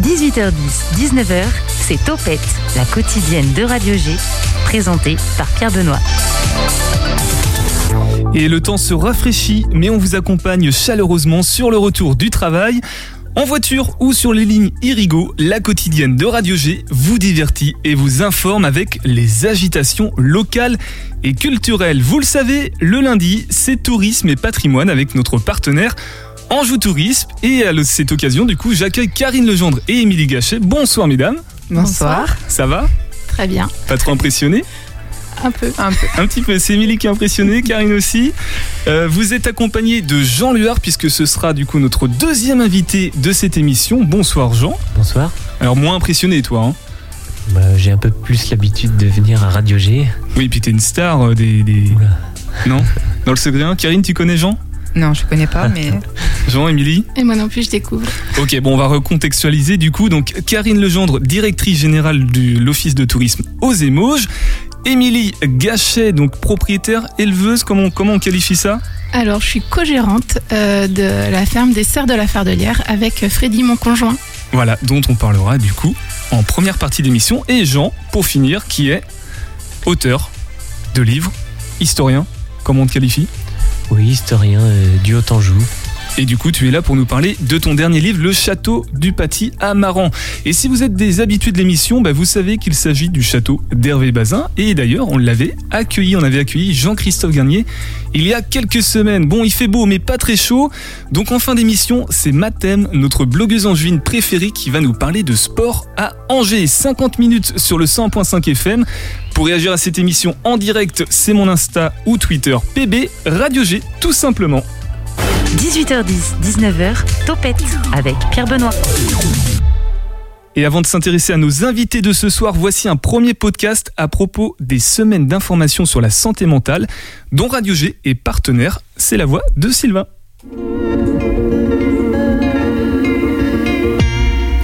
18h10, 19h, c'est Topette, la quotidienne de Radio G, présentée par Pierre Benoît. Et le temps se rafraîchit, mais on vous accompagne chaleureusement sur le retour du travail. En voiture ou sur les lignes Irigo, la quotidienne de Radio G vous divertit et vous informe avec les agitations locales et culturelles. Vous le savez, le lundi, c'est tourisme et patrimoine avec notre partenaire Anjou Tourisme. Et à cette occasion, du coup, j'accueille Karine Legendre et Émilie Gachet. Bonsoir, mesdames. Bonsoir. Ça va Très bien. Pas trop impressionné un peu. Un peu. Un petit peu. C'est Émilie qui est impressionnée, Karine aussi. Euh, vous êtes accompagné de Jean Luard, puisque ce sera du coup notre deuxième invité de cette émission. Bonsoir Jean. Bonsoir. Alors moins impressionné toi hein bah, J'ai un peu plus l'habitude de venir à Radio G. Oui, puis t'es une star euh, des... des... Non? Dans le secret Karine, tu connais Jean? Non, je connais pas, mais. Jean, Émilie Et moi non plus, je découvre. Ok, bon, on va recontextualiser du coup. Donc, Karine Legendre, directrice générale de l'Office de tourisme aux Émauges. Émilie Gachet, donc propriétaire éleveuse, comment, comment on qualifie ça? Alors, je suis co-gérante euh, de la ferme des Serres de la Fardelière avec Freddy, mon conjoint. Voilà, dont on parlera du coup en première partie d'émission. Et Jean, pour finir, qui est auteur de livres, historien, comment on te qualifie? Oui, historien euh, du Haut-Anjou. Et du coup, tu es là pour nous parler de ton dernier livre, Le Château du Paty à Maran. Et si vous êtes des habitués de l'émission, bah vous savez qu'il s'agit du château d'Hervé Bazin. Et d'ailleurs, on l'avait accueilli, on avait accueilli Jean-Christophe Garnier il y a quelques semaines. Bon, il fait beau, mais pas très chaud. Donc en fin d'émission, c'est Mathème, notre blogueuse angevine préférée, qui va nous parler de sport à Angers. 50 minutes sur le 100.5 FM. Pour réagir à cette émission en direct, c'est mon Insta ou Twitter PB Radio G, tout simplement. 18h10, 19h, Topette avec Pierre Benoît. Et avant de s'intéresser à nos invités de ce soir, voici un premier podcast à propos des semaines d'information sur la santé mentale dont Radio G est partenaire. C'est la voix de Sylvain.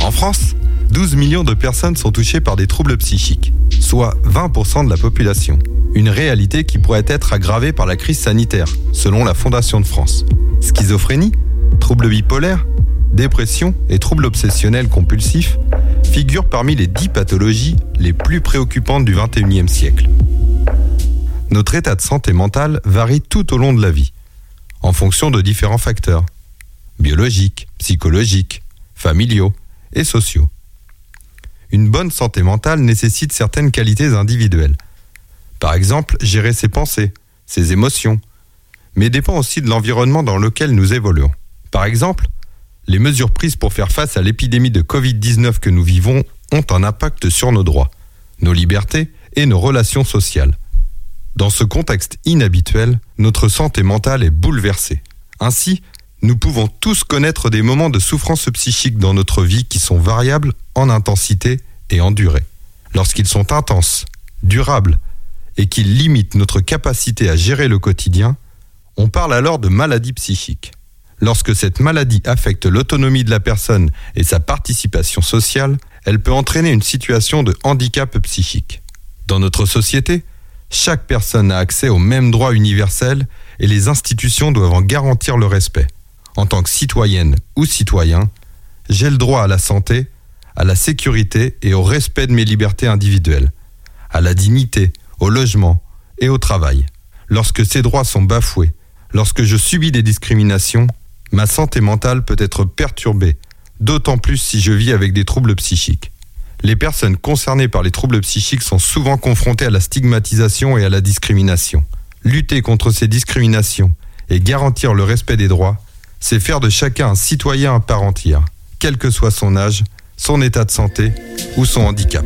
En France, 12 millions de personnes sont touchées par des troubles psychiques, soit 20% de la population. Une réalité qui pourrait être aggravée par la crise sanitaire, selon la Fondation de France. Schizophrénie, troubles bipolaires, dépression et troubles obsessionnels compulsifs figurent parmi les 10 pathologies les plus préoccupantes du XXIe siècle. Notre état de santé mentale varie tout au long de la vie, en fonction de différents facteurs, biologiques, psychologiques, familiaux et sociaux. Une bonne santé mentale nécessite certaines qualités individuelles. Par exemple, gérer ses pensées, ses émotions, mais dépend aussi de l'environnement dans lequel nous évoluons. Par exemple, les mesures prises pour faire face à l'épidémie de Covid-19 que nous vivons ont un impact sur nos droits, nos libertés et nos relations sociales. Dans ce contexte inhabituel, notre santé mentale est bouleversée. Ainsi, nous pouvons tous connaître des moments de souffrance psychique dans notre vie qui sont variables en intensité et en durée. Lorsqu'ils sont intenses, durables et qu'ils limitent notre capacité à gérer le quotidien, on parle alors de maladie psychique. Lorsque cette maladie affecte l'autonomie de la personne et sa participation sociale, elle peut entraîner une situation de handicap psychique. Dans notre société, chaque personne a accès aux mêmes droits universels et les institutions doivent en garantir le respect. En tant que citoyenne ou citoyen, j'ai le droit à la santé, à la sécurité et au respect de mes libertés individuelles, à la dignité, au logement et au travail. Lorsque ces droits sont bafoués, Lorsque je subis des discriminations, ma santé mentale peut être perturbée, d'autant plus si je vis avec des troubles psychiques. Les personnes concernées par les troubles psychiques sont souvent confrontées à la stigmatisation et à la discrimination. Lutter contre ces discriminations et garantir le respect des droits, c'est faire de chacun un citoyen à part entière, quel que soit son âge, son état de santé ou son handicap.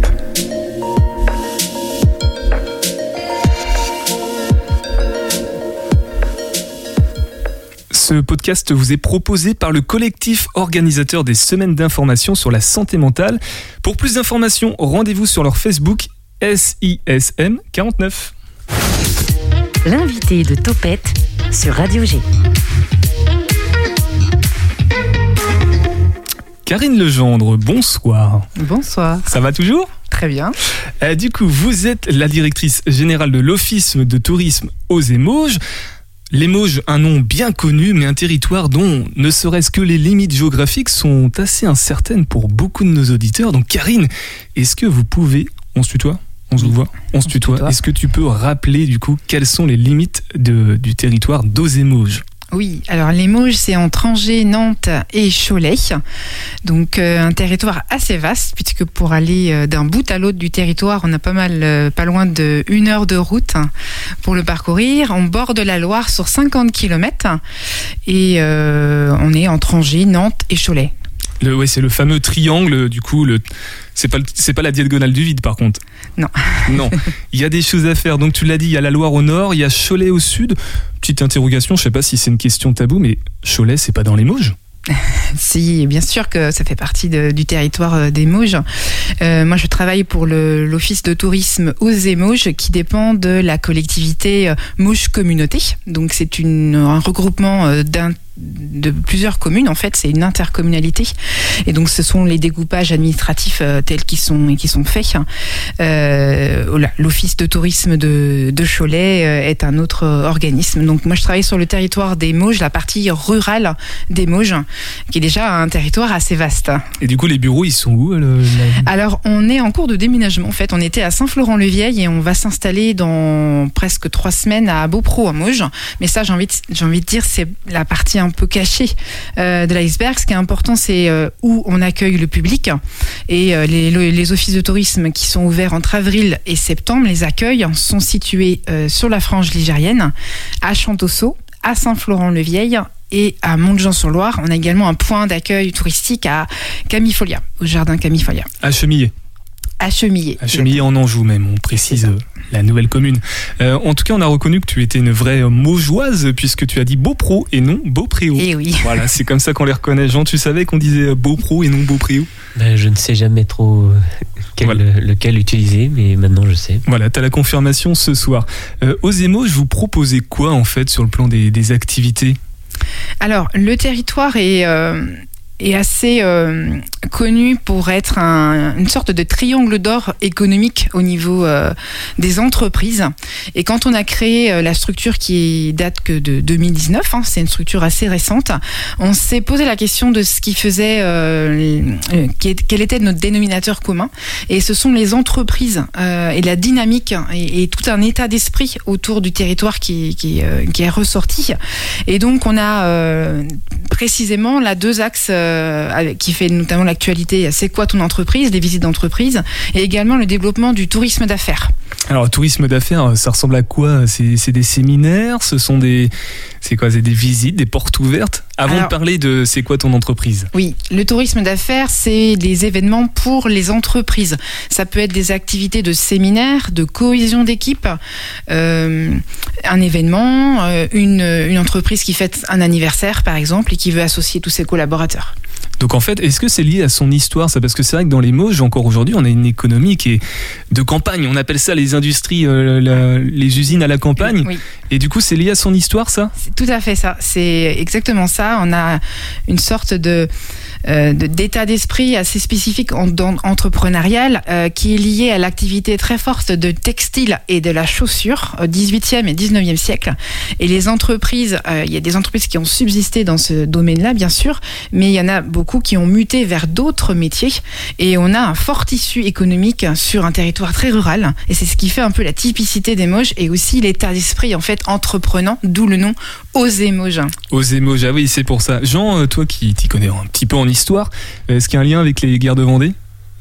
Ce podcast vous est proposé par le collectif organisateur des semaines d'information sur la santé mentale. Pour plus d'informations, rendez-vous sur leur Facebook SISM49. L'invité de Topette sur Radio G. Karine Legendre, bonsoir. Bonsoir. Ça va toujours? Très bien. Euh, du coup, vous êtes la directrice générale de l'Office de tourisme aux Émauges. Les Mauges, un nom bien connu, mais un territoire dont ne serait-ce que les limites géographiques sont assez incertaines pour beaucoup de nos auditeurs. Donc Karine, est-ce que vous pouvez, on se tutoie? On se voit, on se tutoie. Est-ce que tu peux rappeler du coup quelles sont les limites de, du territoire d'Ozé-Mauges Oui, alors les Mauges, c'est entre Angers, Nantes et Cholet. Donc euh, un territoire assez vaste, puisque pour aller euh, d'un bout à l'autre du territoire, on a pas mal, euh, pas loin de une heure de route pour le parcourir. On borde la Loire sur 50 km et on est entre Angers, Nantes et Cholet. Le, ouais, c'est le fameux triangle, du coup, le, c'est pas, le- c'est pas la diagonale du vide par contre. Non. Non. Il y a des choses à faire. Donc tu l'as dit, il y a la Loire au nord, il y a Cholet au sud. Petite interrogation, je sais pas si c'est une question taboue, mais Cholet, c'est pas dans les Mauges? Si, bien sûr que ça fait partie de- du territoire euh, des Mauges. Euh, moi, je travaille pour l'office de tourisme Osez Mauges, qui dépend de la collectivité euh, Mauges Communauté. Donc, c'est un regroupement d'un de plusieurs communes en fait c'est une intercommunalité et donc ce sont les découpages administratifs euh, tels qu'ils sont qui sont faits Euh, l'office de tourisme de, de Cholet euh, est un autre organisme donc moi je travaille sur le territoire des Mauges la partie rurale des Mauges qui est déjà un territoire assez vaste. Et du coup, les bureaux, ils sont où le- la- Alors, on est en cours de déménagement. En fait, on était à Saint-Florent-le-Vieil et on va s'installer dans presque trois semaines à Beaupro, à Mauges. Mais ça, j'ai envie, de, envie de dire, c'est la partie un peu cachée euh, de l'iceberg. Ce qui est important, c'est euh, où on accueille le public. Et euh, les, le- les offices de tourisme qui sont ouverts entre avril et septembre, les accueils sont situés euh, sur la frange ligérienne, à Chantosso, à Saint-Florent-le-Vieil et à Montjean-sur-Loire. On a également un point d'accueil touristique à Camifolia, au jardin Camifolia, à Chemillé à Chemillé. À Chemillé en Anjou même, on précise euh, la nouvelle commune. Euh, en tout cas, on a reconnu que tu étais une vraie Maugeoise puisque tu as dit Beaupro et non Beaupréau. Et oui. Voilà, c'est comme ça qu'on les reconnaît. Jean, tu savais qu'on disait euh, Beaupro et non Beaupréau Ben, je ne sais jamais trop euh, quel- Voilà. lequel utiliser, mais maintenant je sais. Voilà, t'as la confirmation ce soir. Euh, émos, je vous proposais quoi en fait sur le plan des, des activités? Alors, le territoire est, euh, est assez euh, connu pour être un- une sorte de triangle d'or économique au niveau euh, des entreprises. Et quand on a créé euh, la structure qui date que de 2019, hein, c'est une structure assez récente, on s'est posé la question de ce qui faisait, euh, quel était notre dénominateur commun. Et ce sont les entreprises et la dynamique et, tout un état d'esprit autour du territoire qui, qui, qui est ressorti. Et donc, on a précisément là deux axes euh, qui fait notamment l'actualité. C'est quoi ton entreprise, les visites d'entreprise, et également le développement du tourisme d'affaires. Alors, tourisme d'affaires, ça ressemble à quoi? C'est des séminaires? Ce sont des. C'est quoi C'est des visites, des portes ouvertes Avant Alors- de parler de c'est quoi ton entreprise? Oui, le tourisme d'affaires, c'est des événements pour les entreprises. Ça peut être des activités de séminaires, de cohésion d'équipe, euh, un événement, euh, une, une entreprise qui fête un anniversaire, par exemple, et qui veut associer tous ses collaborateurs. Donc en fait, est-ce que c'est lié à son histoire ça? Parce que c'est vrai que dans les Mauges, encore aujourd'hui, on a une économie qui est de campagne. On appelle ça les industries, euh, la- les usines à la campagne. Oui. Et du coup, c'est lié à son histoire, ça? C'est tout à fait ça. C'est exactement ça. On a une sorte de euh, d'état d'esprit assez spécifique en- dans- entrepreneurial euh, qui est lié à l'activité très forte de textile et de la chaussure au 18e et 19e siècle. Et les entreprises, il y a des entreprises qui ont subsisté dans ce domaine-là, bien sûr, mais il y en a beaucoup qui ont muté vers d'autres métiers. Et on a un fort tissu économique sur un territoire très rural. Et c'est ce qui fait un peu la typicité des Mauges et aussi l'état d'esprit en fait entreprenant, d'où le nom Oser Mauges. Ah oui, c'est pour ça. Jean, euh, toi qui t'y connais un petit peu en histoire, est-ce qu'il y a un lien avec les guerres de Vendée?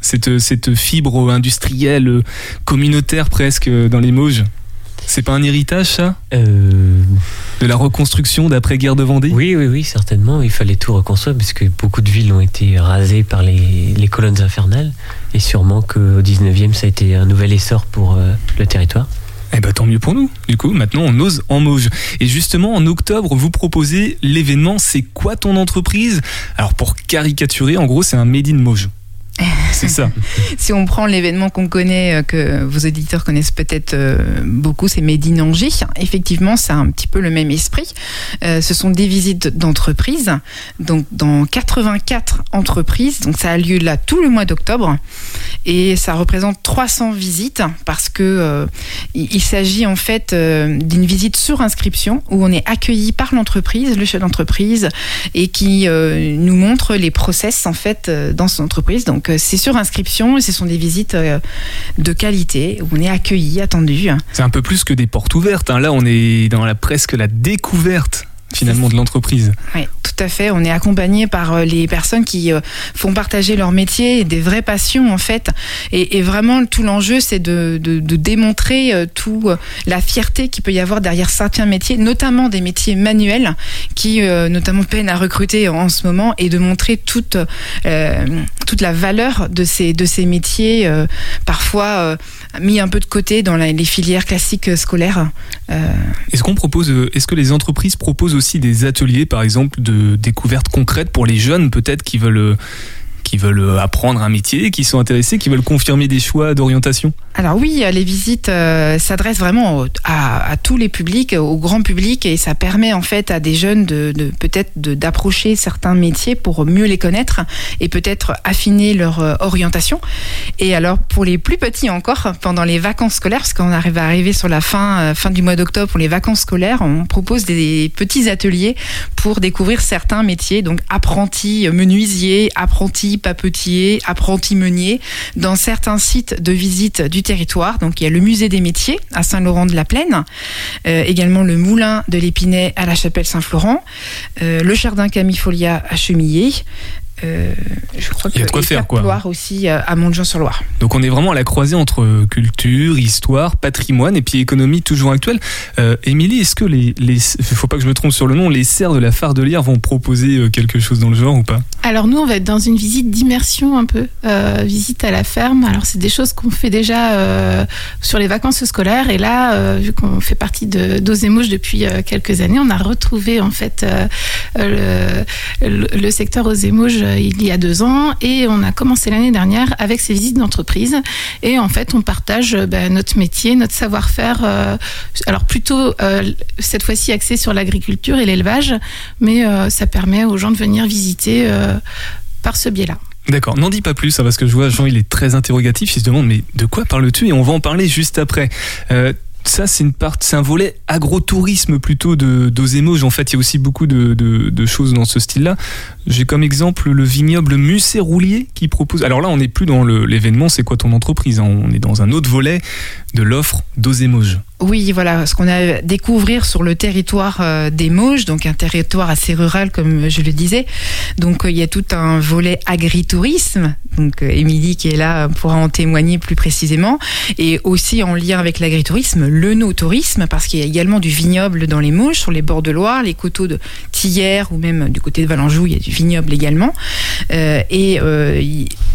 Cette, cette fibre industrielle, euh, communautaire presque euh, dans les Mauges? C'est pas un héritage, ça Euh, De la reconstruction d'après-guerre de Vendée oui, oui, oui, certainement. Il fallait tout reconstruire parce que beaucoup de villes ont été rasées par les, les colonnes infernales. Et sûrement qu'au 19e, ça a été un nouvel essor pour euh, le territoire. Eh ben tant mieux pour nous. Du coup, maintenant on ose en Mauges. Et justement, en octobre, vous proposez l'événement C'est quoi ton entreprise? Alors pour caricaturer, en gros, c'est un Made in Mauges. C'est ça. si on prend l'événement qu'on connaît, euh, que vos auditeurs connaissent peut-être euh, beaucoup, c'est Made in Angers. Effectivement, c'est un petit peu le même esprit. Euh, ce sont des visites d'entreprises, donc dans 84 entreprises. Donc ça a lieu là tout le mois d'octobre et ça représente 300 visites parce que il, s'agit en fait d'une visite sur inscription où on est accueilli par l'entreprise, le chef d'entreprise, et qui nous montre les process en fait dans son entreprise. Donc c'est sur inscription et ce sont des visites euh, de qualité où on est accueilli, attendu. C'est un peu plus que des portes ouvertes. Hein. Là, on est dans la presque la découverte finalement de l'entreprise. Oui, tout à fait. On est accompagné par euh, les personnes qui euh, font partager leur métier des vraies passions en fait. Et, vraiment, tout l'enjeu, c'est de, démontrer tout la fierté qu'il peut y avoir derrière certains métiers, notamment des métiers manuels qui notamment peinent à recruter en ce moment, et de montrer toute toute la valeur de ces de métiers parfois mis un peu de côté dans les filières classiques scolaires. Est-ce qu'on propose, est-ce que les entreprises proposent aussi des ateliers, par exemple, de découvertes concrètes pour les jeunes, peut-être, qui veulent qui veulent euh, apprendre un métier, qui sont intéressés, qui veulent confirmer des choix d'orientation Alors oui, les visites euh, s'adressent vraiment à, tous les publics, au grand public, et ça permet en fait à des jeunes de, peut-être d'approcher certains métiers pour mieux les connaître et peut-être affiner leur euh, orientation. Et alors pour les plus petits encore, pendant les vacances scolaires, parce qu'on arrive à arriver sur la fin, fin du mois d'octobre pour les vacances scolaires, on propose des petits ateliers pour découvrir certains métiers, donc apprenti menuisier, apprenti papetier, apprenti meunier dans certains sites de visite du territoire. Donc il y a le musée des métiers à Saint-Laurent-de-la-Plaine, euh, également le moulin de l'Épinay à la chapelle Saint-Florent, euh, le jardin Camille Folia à Chemillé, euh, je crois qu'il y a de quoi faire quoi. Loire aussi euh, à Montjean-sur-Loire. Donc on est vraiment à la croisée entre culture, histoire, patrimoine et puis économie toujours actuelle. Euh, Émilie, est-ce que les, les, faut pas que je me trompe sur le nom, les serres de la Fardelière vont proposer quelque chose dans le genre ou pas? Alors nous on va être dans une visite d'immersion un peu, visite à la ferme. Alors c'est des choses qu'on fait déjà sur les vacances scolaires et là vu qu'on fait partie de d'Ozemouche depuis quelques années, on a retrouvé en fait le, le, secteur Ozemouche euh, il y a deux ans et on a commencé l'année dernière avec ces visites d'entreprise. Et en fait on partage euh, ben, notre métier, notre savoir-faire, euh, alors plutôt cette fois-ci axé sur l'agriculture et l'élevage, mais ça permet aux gens de venir visiter par ce biais-là. D'accord, n'en dis pas plus, hein, parce que je vois Jean, il est très interrogatif, il se demande mais de quoi parles-tu? Et on va en parler juste après ça, c'est une part, c'est un volet agrotourisme plutôt de d'Ozémoge. En fait, il y a aussi beaucoup de, de, choses dans ce style-là. J'ai comme exemple le vignoble Musset Roulier qui propose. Alors là, on n'est plus dans l'événement. C'est quoi ton entreprise hein? On est dans un autre volet de l'offre d'Ozémoge. Oui, voilà, ce qu'on a découvrir sur le territoire euh, des Mauges, donc un territoire assez rural, comme je le disais. Donc, euh, il y a tout un volet agritourisme. Donc, euh, Émilie, qui est là, pourra en témoigner plus précisément. Et aussi en lien avec l'agritourisme, le no-tourisme, parce qu'il y a également du vignoble dans les Mauges, sur les bords de Loire, les coteaux de Tillère ou même du côté de Valenjou, il y a du vignoble également. et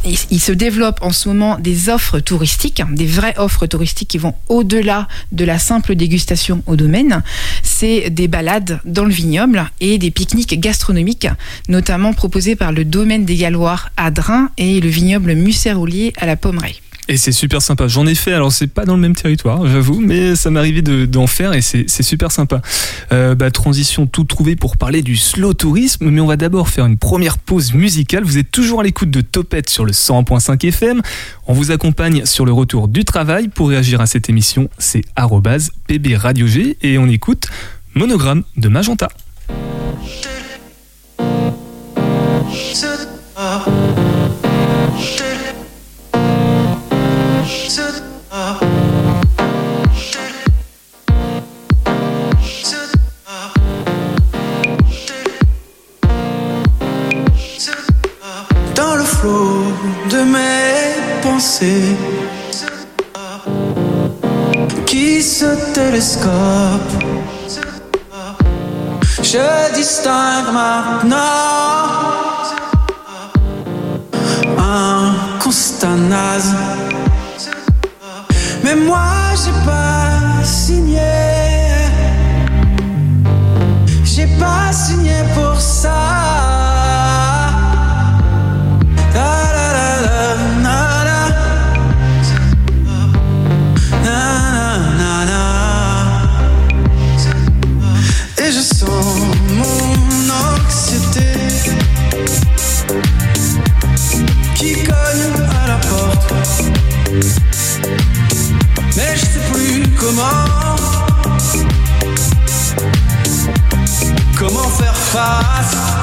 il, se développe en ce moment des offres touristiques, des vraies offres touristiques qui vont au-delà de la simple dégustation au domaine, c'est des balades dans le vignoble et des pique-niques gastronomiques, notamment proposés par le domaine des Galloirs à Drin et le vignoble Musseroulier à la Pommeraye. Et c'est super sympa. J'en ai fait, alors c'est pas dans le même territoire, j'avoue, mais ça m'est arrivé d'en faire et c'est super sympa. Euh, bah, transition tout trouvée pour parler du slow tourisme, mais on va d'abord faire une première pause musicale. Vous êtes toujours à l'écoute de Topette sur le 100.5 FM. On vous accompagne sur le retour du travail. Pour réagir à cette émission, c'est pb radio G et on écoute Monogramme de Magenta. Maintenant un constat naze. Mais moi j'ai pas signé. J'ai pas signé fast.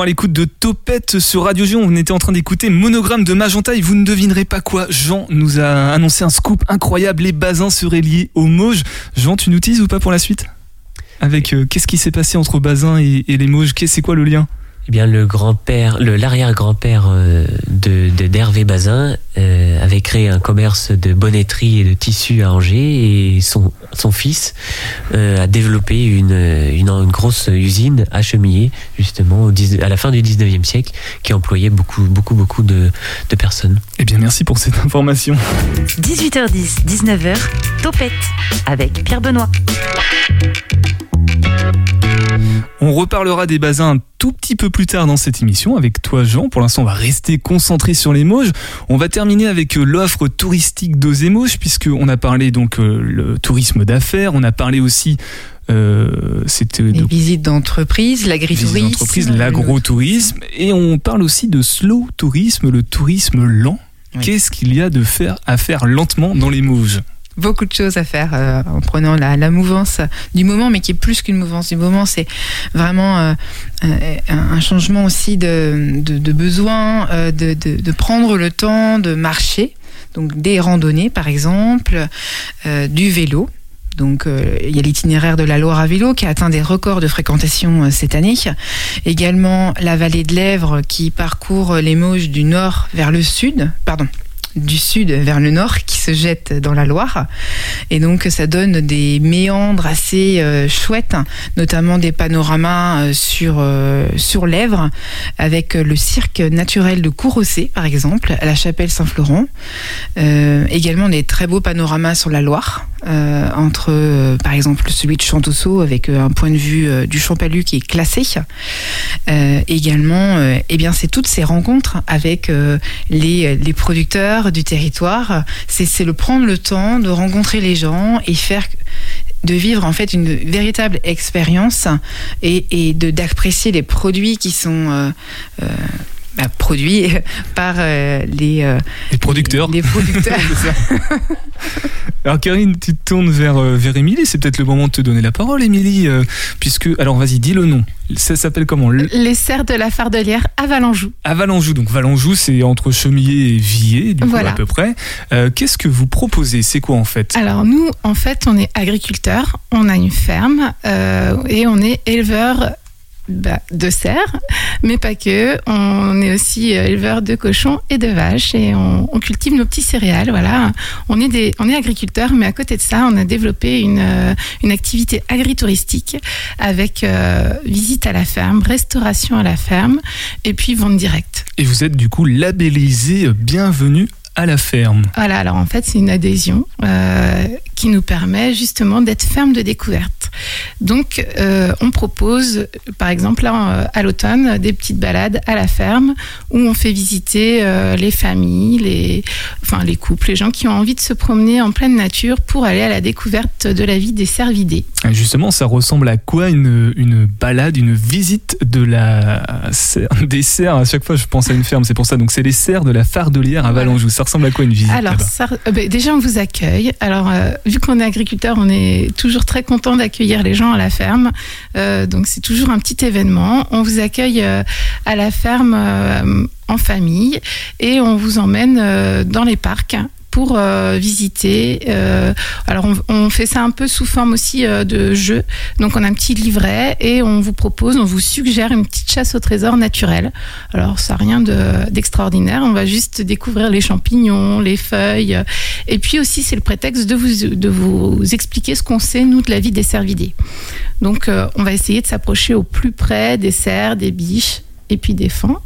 À l'écoute de Topette sur Radio G, on était en train d'écouter Monogramme de Magenta vous ne devinerez pas quoi. Jean nous a annoncé un scoop incroyable, les basins seraient liés aux Mauges. Jean, tu nous utilises ou pas pour la suite? Avec euh, qu'est-ce qui s'est passé entre Bazin et, et les Mauges? C'est quoi le lien? Eh bien, le grand-père, le l'arrière-grand-père euh, de de- d'Hervé Bazin euh, avait créé un commerce de bonnetterie et de tissus à Angers et son son fils euh, a développé une, une une grosse usine à Chemillé justement au 10 à la fin du 19e siècle qui employait beaucoup beaucoup beaucoup de de personnes. Eh bien, merci pour cette information. 18h10, 19h, Topette avec Pierre Benoît. On reparlera des basins un tout petit peu plus tard dans cette émission avec toi Jean. Pour l'instant, on va rester concentré sur les Mauges. On va terminer avec euh, l'offre touristique d'Ozémauges puisqu'on a parlé donc euh, le tourisme d'affaires, on a parlé aussi euh, c'était Les de visites d'entreprise, l'agritourisme. l'agrotourisme et on parle aussi de slow tourisme, le tourisme lent. Oui. Qu'est-ce qu'il y a de faire à faire lentement dans les Mauges? Beaucoup de choses à faire euh, en prenant la, mouvance du moment, mais qui est plus qu'une mouvance du moment. C'est vraiment euh, euh, un changement aussi de, besoin, de, prendre le temps de marcher. Donc des randonnées, par exemple, du vélo. Donc il y a l'itinéraire de la Loire à vélo qui a atteint des records de fréquentation cette année. Également la vallée de l'Èvre qui parcourt les Mauges du nord vers le sud, pardon, du sud vers le nord qui se jette dans la Loire. Et donc ça donne des méandres assez euh, chouettes, notamment des panoramas euh, sur, euh, sur l'Èvre, avec le cirque naturel de Courrossé, par exemple, à la chapelle Saint-Florent. Euh, également des très beaux panoramas sur la Loire, euh, entre euh, par exemple celui de Chantosso avec euh, un point de vue euh, du Champalu qui est classé. Euh, également, euh, eh bien, c'est toutes ces rencontres avec euh, les, les producteurs du territoire. C'est le prendre le temps de rencontrer les gens et faire de vivre en fait une véritable expérience et, et d'apprécier les produits qui sont euh, euh, bah, produits par euh, les, euh, Les producteurs. les. Alors Karine, tu te tournes vers, euh, vers Émilie, c'est peut-être le moment de te donner la parole Émilie, euh, puisque, alors vas-y, dis le nom. Ça s'appelle comment? Le- Les serres de la Fardelière à Valenjou. À Valenjou, donc Valenjou c'est entre Chemillé et Villers, du coup Voilà. à peu près. Euh, Qu'est-ce que vous proposez? C'est quoi en fait? Alors nous, en fait, on est agriculteurs, on a une ferme euh, et on est éleveurs bah, de cerfs, mais pas que. On est aussi euh, éleveurs de cochons et de vaches et on, on cultive nos petits céréales. Voilà, on est des, on est agriculteurs, mais à côté de ça, on a développé une euh, une activité agritouristique avec euh, visite à la ferme, restauration à la ferme et puis vente directe. Et vous êtes du coup labellisé Bienvenue à la ferme. Voilà, alors en fait, c'est une adhésion euh, qui nous permet justement d'être ferme de découverte. Donc, euh, on propose, par exemple, là, euh, à l'automne, des petites balades à la ferme où on fait visiter euh, les familles, les, enfin, les couples, les gens qui ont envie de se promener en pleine nature pour aller à la découverte de la vie des cervidés. Et Justement, ça ressemble à quoi une, une balade, une visite de la des serres À chaque fois, je pense à une ferme, c'est pour ça. Donc, c'est les serres de la Fardelière à. Valenjou. Ça ressemble à quoi une visite Alors, ça, euh, ben, déjà, on vous accueille. Alors, vu qu'on est agriculteur, on est toujours très content d'accueillir les gens à la ferme. Euh, donc, c'est toujours un petit événement. On vous accueille euh, à la ferme euh, en famille et on vous emmène dans les parcs pour euh, visiter. Euh, alors on, fait ça un peu sous forme aussi euh, de jeu. Donc on a un petit livret et on vous propose, on vous suggère une petite chasse au trésor naturel. Alors ça rien de- d'extraordinaire. on va juste découvrir les champignons, les feuilles. Et puis aussi c'est le prétexte de vous, de vous expliquer ce qu'on sait nous de la vie des cervidés. Donc on va essayer de s'approcher au plus près des cerfs, des biches et puis des fans.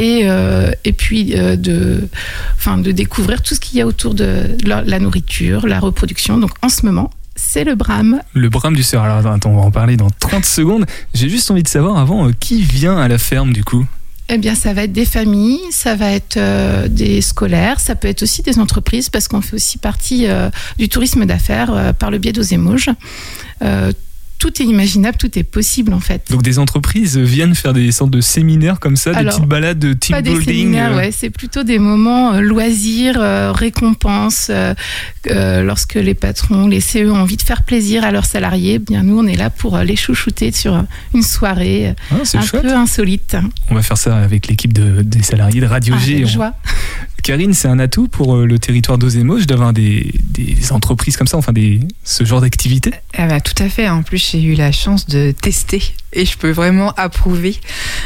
Et, euh, et puis euh, de, enfin, de découvrir tout ce qu'il y a autour de la, la nourriture, la reproduction. Donc en ce moment, c'est le brame. Le brame du cerf. Alors, attends, on va en parler dans 30 secondes. J'ai juste envie de savoir avant euh, qui vient à la ferme du coup? Eh bien, ça va être des familles, ça va être euh, des scolaires, ça peut être aussi des entreprises parce qu'on fait aussi partie euh, du tourisme d'affaires euh, par le biais d'Osémauge. Euh, tout est imaginable, tout est possible en fait. Donc des entreprises viennent faire des sortes de séminaires comme ça, des petites balades de team Pas des building. séminaires, euh, ouais, c'est plutôt des moments euh, loisirs, euh, récompenses. euh, euh, lorsque les patrons, les CE ont envie de faire plaisir à leurs salariés, eh bien nous on est là pour euh, les chouchouter sur une soirée euh, ah, un chouette. peu insolite. On va faire ça avec l'équipe de, des salariés de Radio Ah, G. avec On- joie. Karine, c'est un atout pour euh, le territoire d'Osémoche d'avoir des, des entreprises comme ça, enfin des, ce genre d'activité? Ah bah, tout à fait. En plus, j'ai eu la chance de tester et je peux vraiment approuver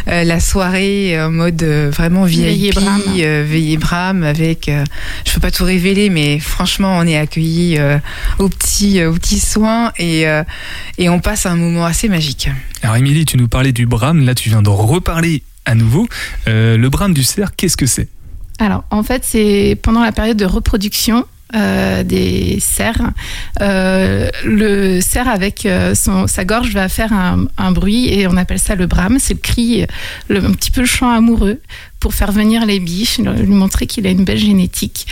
euh, la soirée en mode euh, vraiment Veillée VIP, Brame. euh, veillée Brame avec. euh, je peux pas tout révéler, mais franchement, on est accueillis euh, aux petits, euh, aux petits soins et euh, et on passe un moment assez magique. Alors Émilie, tu nous parlais du brame, là tu viens de reparler à nouveau. Euh, le brame du cerf, qu'est-ce que c'est? Alors, en fait, c'est pendant la période de reproduction euh, des cerfs. Euh, le cerf, avec euh, son, sa gorge, va faire un, un bruit et on appelle ça le brame. C'est le cri, le, un petit peu le chant amoureux pour faire venir les biches, lui montrer qu'il a une belle génétique.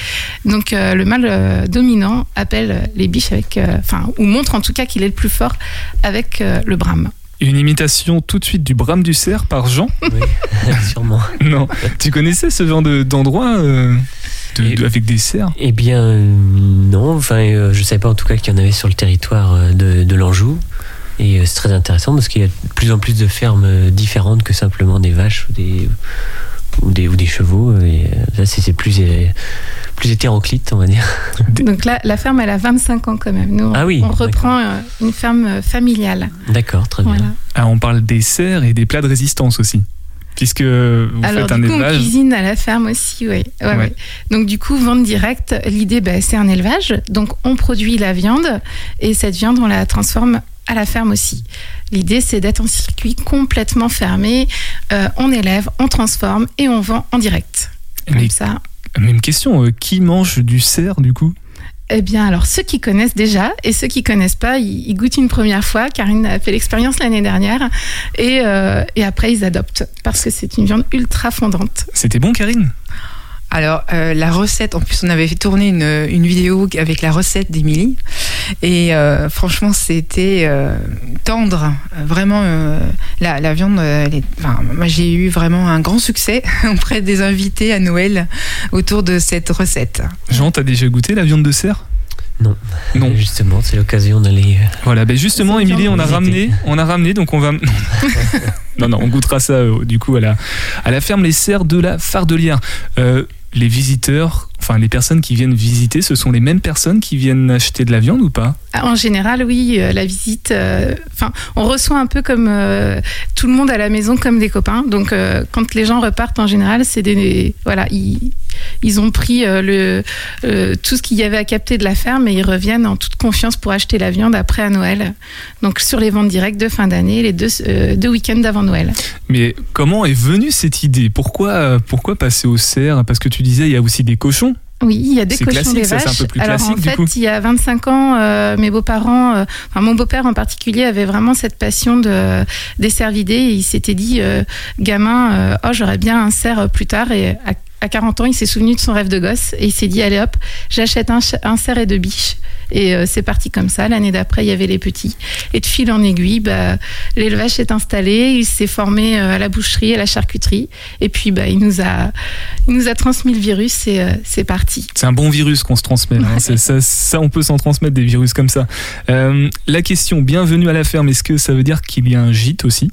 Donc, euh, le mâle euh, dominant appelle les biches avec, euh, enfin, ou montre en tout cas qu'il est le plus fort avec euh, le brame. Une imitation tout de suite du brame du cerf par Jean? Oui, sûrement. Non. tu connaissais ce genre de- d'endroit de- Et- de- avec des cerfs? Eh bien, non. Enfin, euh, je savais pas en tout cas qu'il y en avait sur le territoire euh, de, de l'Anjou. Et euh, c'est très intéressant parce qu'il y a de plus en plus de fermes différentes que simplement des vaches ou des, ou des, ou des chevaux. Et là, c'est c'est plus, plus hétéroclite, on va dire. Donc là, la ferme, elle a 25 ans quand même. Nous, on, Ah oui, on reprend une ferme familiale. D'accord, très bien. Voilà. Ah, on parle des serres et des plats de résistance aussi. Puisque vous Alors faites un du coup, on cuisine à la ferme aussi, oui. Ouais, Ouais. ouais. Donc du coup, vente directe, l'idée, bah, c'est un élevage. Donc on produit la viande et cette viande, on la transforme à la ferme aussi. L'idée, c'est d'être en circuit complètement fermé. Euh, on élève, on transforme et on vend en direct. Comme Mais ça. même question, euh, qui mange du cerf du coup? Eh bien, alors ceux qui connaissent déjà et ceux qui connaissent pas, ils, ils goûtent une première fois. Karine a fait l'expérience l'année dernière et, euh, et après ils adoptent parce que c'est une viande ultra fondante. C'était bon, Karine? Alors, euh, la recette, en plus, on avait fait tourner une, une vidéo avec la recette d'Émilie. Et euh, franchement, c'était euh, tendre. Vraiment, euh, la, la viande, elle est- enfin, moi, j'ai eu vraiment un grand succès auprès des invités à Noël autour de cette recette. Jean, t'as déjà goûté la viande de cerf Non. Non. Justement, c'est l'occasion d'aller. Voilà, ben justement, Émilie, on a visiter. ramené, on a ramené, donc on va. non, non, on goûtera ça euh, du coup à la, à la ferme Les Serres de la Fardelière. Euh, les visiteurs, enfin les personnes qui viennent visiter, ce sont les mêmes personnes qui viennent acheter de la viande ou pas? Ah, En général, oui, euh, la visite. euh, Enfin, on reçoit un peu comme euh, tout le monde à la maison, comme des copains. Donc, quand les gens repartent, en général, c'est des voilà, ils, ils ont pris le tout ce qu'il y avait à capter de la ferme et ils reviennent en toute confiance pour acheter la viande après à Noël. Donc, sur les ventes directes de fin d'année, les deux euh, deux week-ends d'avant Noël. Mais comment est venue cette idée? Pourquoi, pourquoi passer au cerf? Parce que tu disais, il y a aussi des cochons. Oui, il y a des cochons, des ça, vaches. un peu plus Alors en fait, il y a 25 ans, euh, mes beaux-parents, euh, enfin mon beau-père en particulier, avait vraiment cette passion de des cervidés. Et il s'était dit, euh, gamin, euh, oh j'aurais bien un cerf plus tard. Et à, à 40 ans, il s'est souvenu de son rêve de gosse et il s'est dit, allez hop, j'achète un, un cerf et deux biches. Et euh, c'est parti comme ça. L'année d'après, il y avait les petits. Et de fil en aiguille, bah, l'élevage s'est installé. Il s'est formé euh, à la boucherie, à la charcuterie. Et puis, bah, il nous a, il nous a transmis le virus et euh, c'est parti. C'est un bon virus qu'on se transmet. hein. Ça, ça, on peut s'en transmettre des virus comme ça. Euh, la question, bienvenue à la ferme, est-ce que ça veut dire qu'il y a un gîte aussi?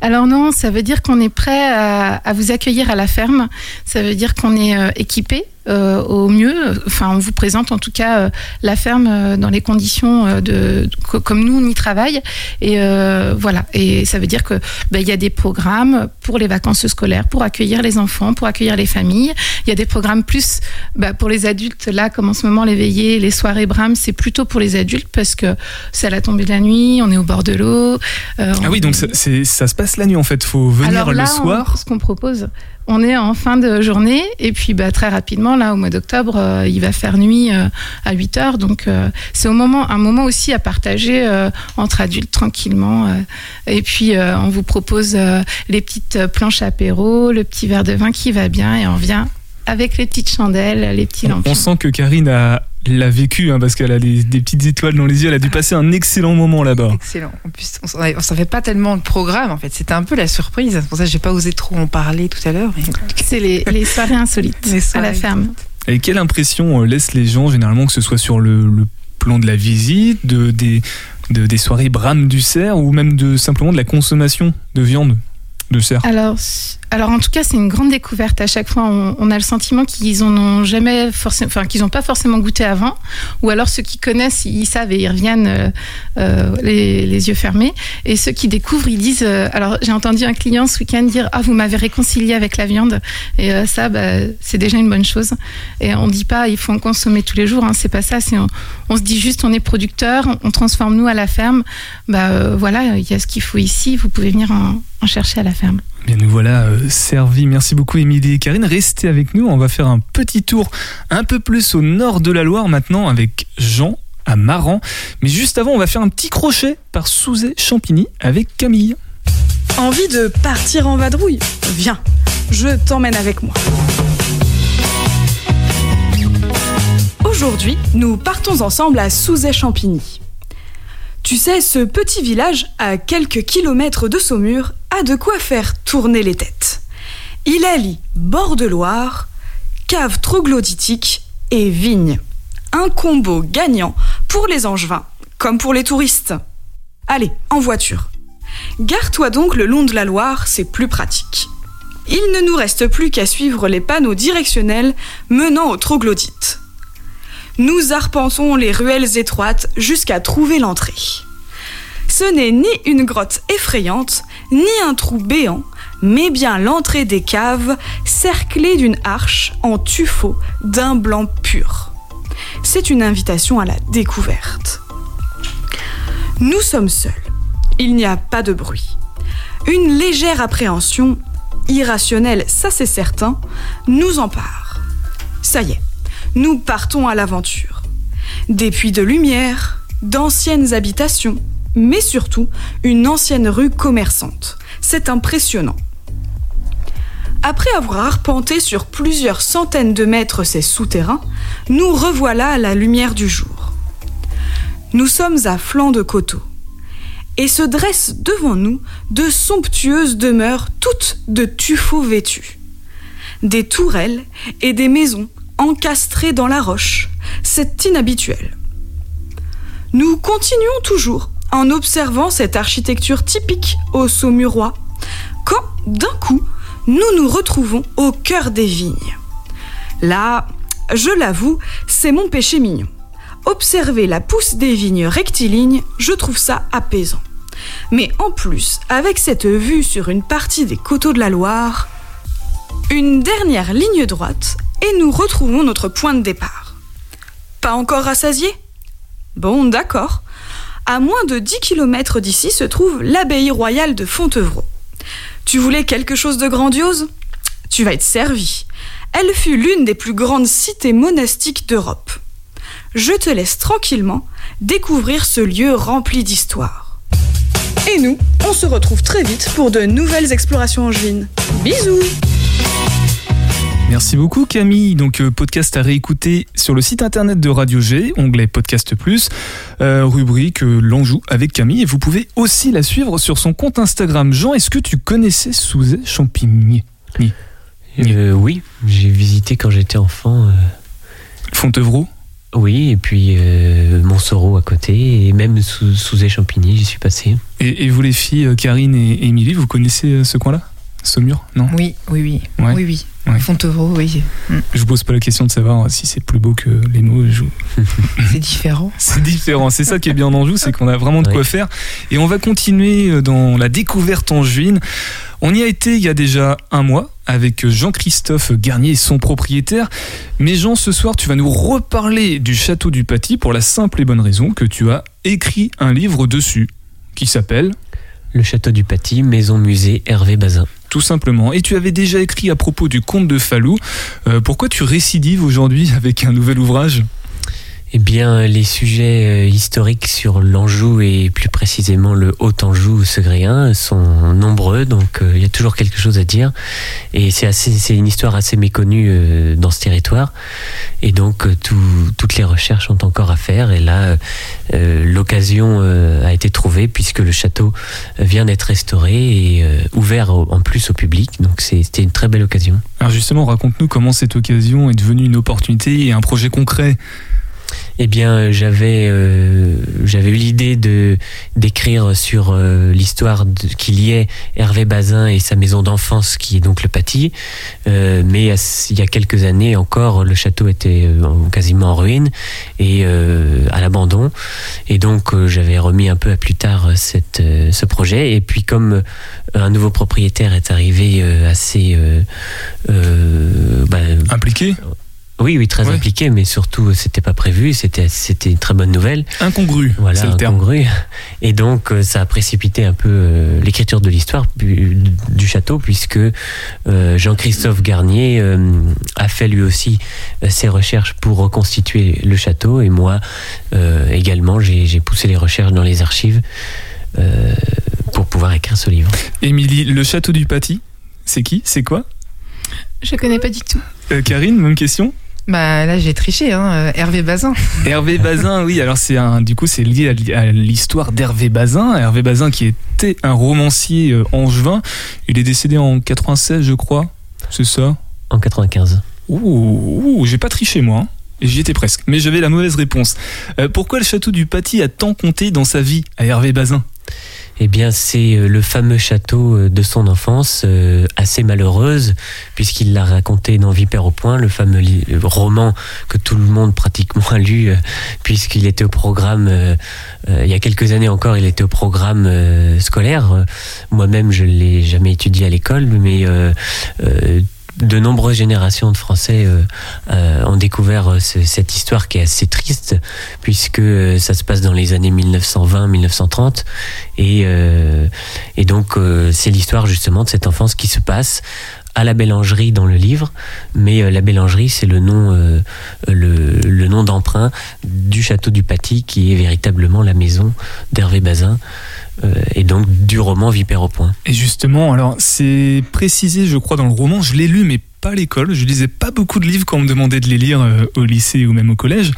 Alors non, ça veut dire qu'on est prêt à, à vous accueillir à la ferme. Ça veut dire qu'on est euh, équipé euh, au mieux. Enfin, on vous présente en tout cas euh, la ferme euh, dans les conditions euh, de co- comme nous on y travaille. Et euh, voilà. Et ça veut dire que ben, il y a des programmes pour les vacances scolaires, pour accueillir les enfants, pour accueillir les familles. Il y a des programmes plus bah, pour les adultes. Là, comme en ce moment les veillées, les soirées Bram, c'est plutôt pour les adultes parce que c'est à la tombée de la nuit, on est au bord de l'eau. euh, Ah oui, on- donc ça, se passe la nuit en fait. Faut venir alors là, le soir. on- ce qu'on propose, on est en fin de journée et puis bah, très rapidement, là, au mois d'octobre, euh, il va faire nuit euh, à 8 heures. Donc euh, c'est au moment, un moment aussi à partager euh, entre adultes tranquillement. et puis on vous propose les petites planches apéro, le petit verre de vin qui va bien et on vient avec les petites chandelles, les petits On, lampions. on sent que Karine a l'a vécu hein, parce qu'elle a des, des petites étoiles dans les yeux. Elle a dû passer un excellent moment là-bas. Excellent. En plus, on ne savait pas tellement le programme, en fait. C'était un peu la surprise. C'est pour ça que j'ai pas osé trop en parler tout à l'heure. mais- C'est les, les soirées insolites Les à soirées la ferme. Et quelle impression euh, laissent les gens généralement que ce soit sur le, le plan de la visite, de, des, de- des soirées Bram du cerf ou même de simplement de la consommation de viande de cerf? Alors, alors en tout cas, c'est une grande découverte. À chaque fois, on, a le sentiment qu'ils en jamais forcément, enfin qu'ils n'ont pas forcément goûté avant, ou alors ceux qui connaissent, ils savent et ils reviennent euh, euh, les, yeux fermés. Et ceux qui découvrent, ils disent. euh, alors, j'ai entendu un client ce week-end dire ah vous m'avez réconcilié avec la viande, et ça, bah, c'est déjà une bonne chose. Et on dit pas il faut en consommer tous les jours. Hein, c'est pas ça. On, se dit juste on est producteur, on, transforme nous à la ferme. Bah voilà, il y a ce qu'il faut ici. Vous pouvez venir en, en chercher à la ferme. Bien, nous voilà euh, servis. Merci beaucoup, Émilie et Karine. Restez avec nous. On va faire un petit tour un peu plus au nord de la Loire maintenant avec Jean à Maran. Mais juste avant, on va faire un petit crochet par Souzé-Champigny avec Camille. Envie de partir en vadrouille? Viens, je t'emmène avec moi. Aujourd'hui, nous partons ensemble à Souzay-Champigny. Tu sais, ce petit village, à quelques kilomètres de Saumur, a de quoi faire tourner les têtes. Il allie bord de Loire, cave troglodytique et vigne. Un combo gagnant pour les angevins comme pour les touristes. Allez, en voiture. Gare-toi donc le long de la Loire, c'est plus pratique. Il ne nous reste plus qu'à suivre les panneaux directionnels menant au troglodyte. Nous arpentons les ruelles étroites jusqu'à trouver l'entrée. Ce n'est ni une grotte effrayante, ni un trou béant, mais bien l'entrée des caves cerclée d'une arche en tuffeau d'un blanc pur. C'est une invitation à la découverte. Nous sommes seuls. Il n'y a pas de bruit. Une légère appréhension, irrationnelle, ça c'est certain, nous empare. Ça y est, nous partons à l'aventure. Des puits de lumière, d'anciennes habitations, mais surtout une ancienne rue commerçante. C'est impressionnant. Après avoir arpenté sur plusieurs centaines de mètres ces souterrains, nous revoilà à la lumière du jour. Nous sommes à flanc de coteau. Et se dressent devant nous de somptueuses demeures toutes de tuffeaux vêtus. Des tourelles et des maisons encastrées dans la roche. C'est inhabituel. Nous continuons toujours en observant cette architecture typique au Saumurois, quand, d'un coup, nous nous retrouvons au cœur des vignes. Là, je l'avoue, c'est mon péché mignon. Observer la pousse des vignes rectilignes, je trouve ça apaisant. Mais en plus, avec cette vue sur une partie des coteaux de la Loire, une dernière ligne droite et nous retrouvons notre point de départ. Pas encore rassasié? Bon, d'accord. À moins de 10 km d'ici se trouve l'abbaye royale de Fontevraud. Tu voulais quelque chose de grandiose? Tu vas être servi. Elle fut l'une des plus grandes cités monastiques d'Europe. Je te laisse tranquillement découvrir ce lieu rempli d'histoire. Et nous, on se retrouve très vite pour de nouvelles explorations angevines. Bisous Merci beaucoup Camille. Donc euh, podcast à réécouter sur le site internet de Radio G, onglet Podcast Plus, euh, rubrique euh, L'Anjou avec Camille. Et vous pouvez aussi la suivre sur son compte Instagram. Jean, est-ce que tu connaissais Souzet Champigny? Euh, oui, j'ai visité quand j'étais enfant. euh, Fontevraud? Oui, et puis euh, Montsoreau à côté, et même sous, sous Champigny, j'y suis passé. et, et vous les filles, Karine et Émilie, vous connaissez ce coin-là? Saumur Non? Oui, oui, oui. Ouais. Oui, oui. Ouais. Fontevraud, oui. Je vous pose pas la question de savoir si c'est plus beau que les mots. je- C'est différent. C'est différent. C'est ça qui est bien en Anjou, c'est qu'on a vraiment de quoi Oui. faire. Et on va continuer euh, dans la découverte angevine. On y a été il y a déjà un mois avec Jean-Christophe Garnier, son propriétaire. Mais Jean, ce soir, tu vas nous reparler du château du Paty pour la simple et bonne raison que tu as écrit un livre dessus qui s'appelle Le château du Paty, maison musée Hervé Bazin. tout simplement. Et tu avais déjà écrit à propos du comte de Falou. Euh, pourquoi tu récidives aujourd'hui avec un nouvel ouvrage? Eh bien, les sujets euh, historiques sur l'Anjou et plus précisément le Haut-Anjou segréen sont nombreux, donc euh, il y a toujours quelque chose à dire. Et c'est une histoire assez méconnue euh, dans ce territoire. Et donc, tout- toutes les recherches ont encore à faire. Et là, l'occasion a été trouvée puisque le château vient d'être restauré et ouvert en plus au public. Donc, c'était une très belle occasion. Alors justement, raconte-nous comment cette occasion est devenue une opportunité et un projet concret. Eh bien, j'avais euh, j'avais eu l'idée de d'écrire sur euh, l'histoire qu'il y ait Hervé Bazin et sa maison d'enfance qui est donc le Paty. Euh, mais il y a quelques années encore, le château était euh, en- quasiment en ruine et euh, à l'abandon. Et donc, euh, j'avais remis un peu à plus tard euh, euh, ce projet. Et puis, comme euh, un nouveau propriétaire est arrivé euh, assez euh, euh, bah, Impliqué? Oui, oui, très Ouais. impliqué, mais surtout, c'était pas prévu. C'était, c'était une très bonne nouvelle. Incongru, Voilà, c'est le terme. incongru. Et donc, euh, ça a précipité un peu euh, l'écriture de l'histoire du château, puisque euh, Jean-Christophe Garnier euh, a fait lui aussi ses recherches pour reconstituer le château, et moi également, j'ai, j'ai poussé les recherches dans les archives pour pouvoir écrire ce livre. Émilie, le château du Paty, c'est qui? C'est quoi? Je connais pas du tout. Euh, Karine, même question Bah là, j'ai triché, hein. euh, Hervé Bazin. Hervé Bazin, oui, alors c'est un, du coup, c'est lié à l'histoire d'Hervé Bazin. Hervé Bazin qui était un romancier euh, angevin. Il est décédé en 96, je crois. C'est ça? En 95. Ouh, ouh, j'ai pas triché moi. hein. Et J'y étais presque, mais j'avais la mauvaise réponse. Euh, pourquoi le château du Paty a tant compté dans sa vie à Hervé Bazin? Eh bien, c'est euh, le fameux château euh, de son enfance, euh, assez malheureuse, puisqu'il l'a raconté dans Vipère au point, le fameux roman que tout le monde pratiquement a lu, puisqu'il était au programme, il y a quelques années encore, il était au programme scolaire. Moi-même, je l'ai jamais étudié à l'école, mais de nombreuses générations de Français euh, euh, ont découvert euh, cette histoire qui est assez triste puisque ça se passe dans les années 1920-1930 et, et donc c'est l'histoire justement de cette enfance qui se passe à la Bélangerie dans le livre, mais la Bélangerie c'est le nom le, le, nom d'emprunt du château du Paty qui est véritablement la maison d'Hervé Bazin. Euh, et donc du roman Vipère au point. Et justement, alors c'est précisé, je crois, dans le roman, je l'ai lu, mais pas à l'école. Je lisais pas beaucoup de livres quand on me demandait de les lire euh, au lycée ou même au collège.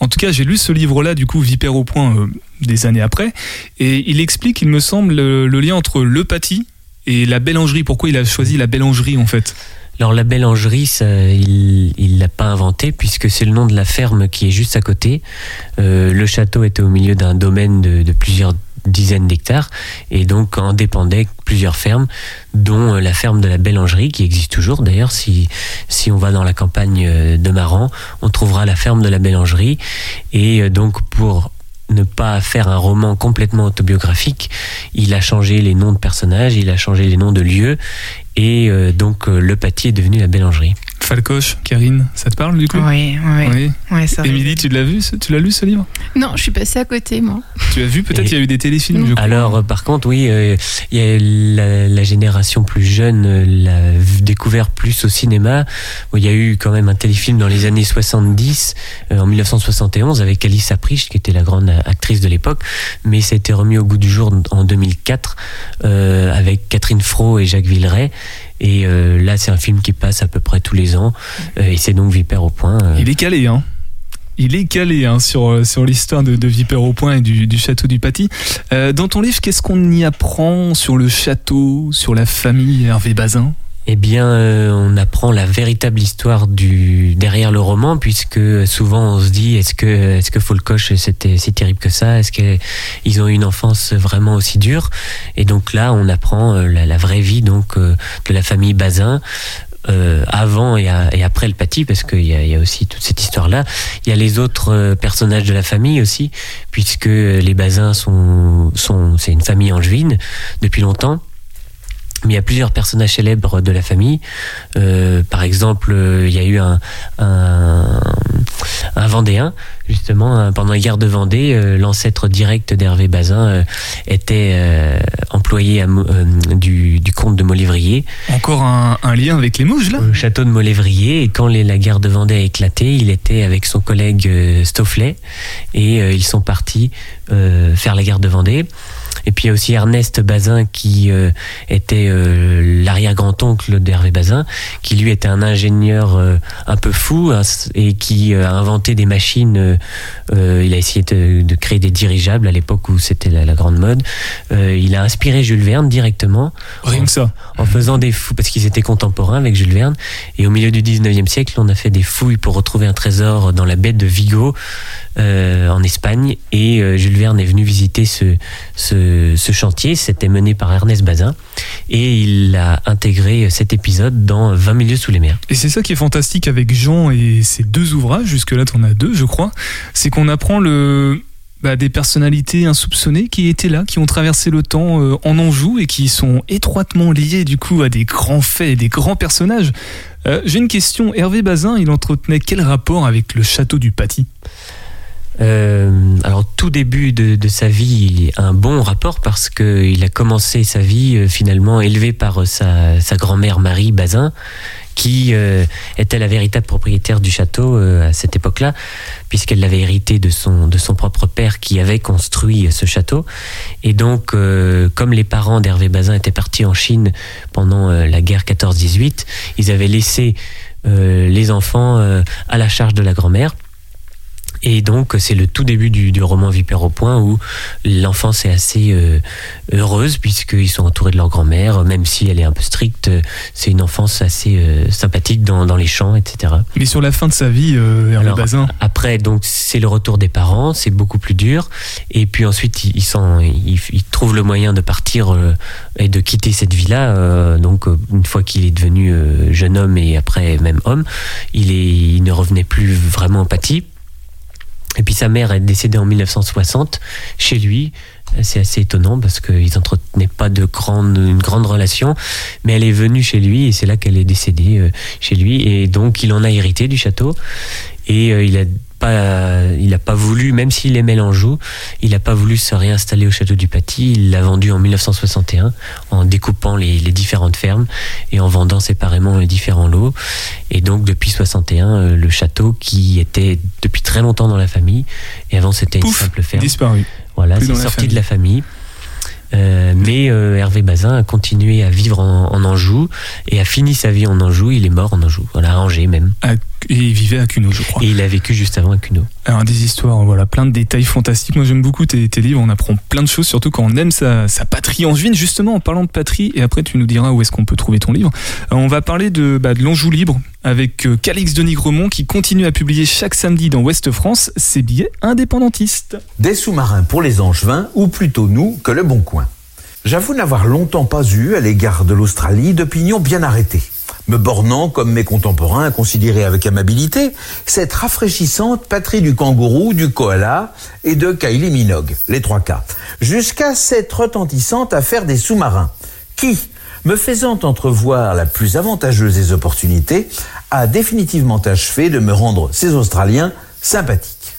En tout cas, j'ai lu ce livre-là, du coup, Vipère au point, euh, des années après. Et il explique, il me semble, le, lien entre le pâtis et la bélangerie. Pourquoi il a choisi la bélangerie, en fait? Alors la bélangerie, il il l'a pas inventé puisque c'est le nom de la ferme qui est juste à côté. le château était au milieu d'un domaine de, de plusieurs dizaines d'hectares. Et donc en dépendaient plusieurs fermes dont euh, la ferme de la Bélangerie qui existe toujours d'ailleurs si, si on va dans la campagne euh, de Maran on trouvera la ferme de la Bélangerie. Et euh, donc pour ne pas faire un roman complètement autobiographique, il a changé les noms de personnages, il a changé les noms de lieux, et donc le pâtis est devenu la Bélangerie. Falcoche, Karine, ça te parle du coup Oui, oui. oui. Émilie, tu l'as vu Tu l'as lu ce livre? Non, je suis passée à côté, moi. Tu as vu Peut-être qu'il y a eu des téléfilms, je crois. Alors, euh, par contre, oui, euh, il y a la, la, génération plus jeune euh, l'a découvert plus au cinéma. il y a eu quand même un téléfilm dans les années 70, en 1971, avec Alice Apriche, qui était la grande actrice de l'époque, mais ça a été remis au goût du jour en 2004 avec Catherine Fro et Jacques Villeray. Et euh, là, c'est un film qui passe à peu près tous les ans. Euh, et c'est donc Vipère au point. Euh. Il est calé, hein il est calé hein, sur, sur l'histoire de, de Vipère au point et du, du château du Paty. dans ton livre, qu'est-ce qu'on y apprend sur le château, sur la famille Hervé Bazin? Eh bien, euh, on apprend la véritable histoire du derrière le roman, puisque souvent on se dit est-ce que est-ce que Folcoche c'était si terrible que ça? Est-ce qu'ils ont eu une enfance vraiment aussi dure? Et donc là, on apprend euh, la, vraie vie donc euh, de la famille Bazin. avant et, après le Paty, parce qu'il y, y, a aussi toute cette histoire-là. Il y a les autres personnages de la famille aussi, puisque les Bazins sont, sont c'est une famille angevine depuis longtemps. Mais il y a plusieurs personnages célèbres de la famille. Euh, par exemple, euh, il y a eu un, un, un Vendéen, justement, pendant la guerre de Vendée, euh, l'ancêtre direct d'Hervé Bazin euh, était euh, employé à, du, du, comte de Molévrier. Encore un, un, lien avec les mouches, là? Le château de Molévrier. Et quand les, la guerre de Vendée a éclaté, il était avec son collègue Stofflet. Et ils sont partis faire la guerre de Vendée. Et puis il y a aussi Ernest Bazin qui euh, était euh, l'arrière-grand-oncle d'Hervé Bazin, qui lui était un ingénieur euh, un peu fou hein, et qui a inventé des machines. il a essayé de, de, créer des dirigeables à l'époque où c'était la, la, grande mode. il a inspiré Jules Verne directement. Rien en, que ça. En faisant des fous, parce qu'ils étaient contemporains avec Jules Verne. Et au milieu du 19e siècle, on a fait des fouilles pour retrouver un trésor dans la baie de Vigo, en Espagne. Et Jules Verne est venu visiter ce, ce chantier, c'était mené par Ernest Bazin et il a intégré cet épisode dans 20 milieux sous les mers. Et c'est ça qui est fantastique avec Jean et ses deux ouvrages, jusque-là tu en as deux je crois, c'est qu'on apprend le, bah, des personnalités insoupçonnées qui étaient là, qui ont traversé le temps euh, en Anjou et qui sont étroitement liées du coup à des grands faits et des grands personnages. Euh, j'ai une question, Hervé Bazin, il entretenait quel rapport avec le château du Paty? Euh, alors tout début de, sa vie, il a un bon rapport parce qu'il a commencé sa vie euh, finalement élevé par euh, sa, sa grand-mère Marie Bazin, qui était la véritable propriétaire du château à cette époque-là, puisqu'elle l'avait hérité de son, de son propre père qui avait construit ce château. Et donc, comme les parents d'Hervé Bazin étaient partis en Chine pendant la guerre 14-18, ils avaient laissé les enfants à la charge de la grand-mère. Et donc, c'est le tout début du, du roman Vipère au point où l'enfance est assez euh, heureuse puisqu'ils sont entourés de leur grand-mère, même si elle est un peu stricte. C'est une enfance assez euh, sympathique dans, dans les champs, etc. Mais sur la fin de sa vie, euh, Alors, Bazin, Après, donc, c'est le retour des parents, c'est beaucoup plus dur. Et puis ensuite, il, il, il- il trouve le moyen de partir euh, et de quitter cette vie-là. euh, donc, euh, une fois qu'il est devenu euh, jeune homme et après même homme, il, est, il ne revenait plus vraiment empathie. Et puis sa mère est décédée en 1960 chez lui. C'est assez étonnant parce qu'ils n'entretenaient pas de grande, une grande relation, mais elle est venue chez lui et c'est là qu'elle est décédée euh, chez lui. Et donc il en a hérité du château et euh, il a pas, il a pas voulu, même s'il aimait l'Anjou, il a pas voulu se réinstaller au château du Paty. Il l'a vendu en 1961 en découpant les, les différentes fermes et en vendant séparément les différents lots. Et donc depuis 61, euh, le château qui était depuis très longtemps dans la famille et avant c'était une simple ferme. disparu. Voilà, c'est sorti de la famille. Euh, mais euh, Hervé Bazin a continué à vivre en, en Anjou et a fini sa vie en Anjou. Il est mort en Anjou, voilà, à Angers même. À- Et il vivait à Cuno, je crois. Et il a vécu juste avant à Cuno. Alors des histoires, voilà, plein de détails fantastiques. Moi j'aime beaucoup tes, tes livres, on apprend plein de choses, surtout quand on aime sa, sa patrie angevine. Justement, en parlant de patrie, et après tu nous diras où est-ce qu'on peut trouver ton livre. Euh, on va parler de, bah, de l'Anjou libre avec euh, Calix de Nigremont qui continue à publier chaque samedi dans Ouest France ses billets indépendantistes. Des sous-marins pour les Angevins, ou plutôt nous que le Bon Coin. J'avoue n'avoir longtemps pas eu, à l'égard de l'Australie, d'opinion bien arrêtée. Me bornant, comme mes contemporains, à considérer avec amabilité cette rafraîchissante patrie du kangourou, du koala et de Kylie Minogue, les trois cas, jusqu'à cette retentissante affaire des sous-marins, qui, me faisant entrevoir la plus avantageuse des opportunités, a définitivement achevé de me rendre ces Australiens sympathiques.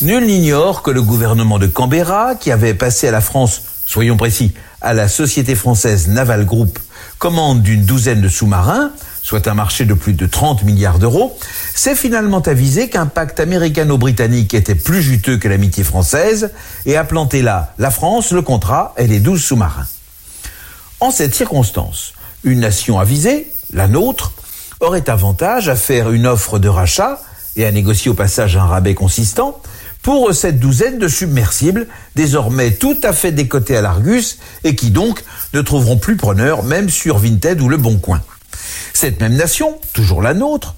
Nul n'ignore que le gouvernement de Canberra, qui avait passé à la France, soyons précis, à la Société française Naval Group, commande d'une douzaine de sous-marins, soit un marché de plus de 30 milliards d'euros, s'est finalement avisé qu'un pacte américano-britannique était plus juteux que l'amitié française et a planté là la France, le contrat et les 12 sous-marins. En cette circonstance, une nation avisée, la nôtre, aurait avantage à faire une offre de rachat et à négocier au passage un rabais consistant pour cette douzaine de submersibles, désormais tout à fait décotés à l'Argus et qui donc ne trouveront plus preneur même sur Vinted ou Le Bon Coin. Cette même nation, toujours la nôtre,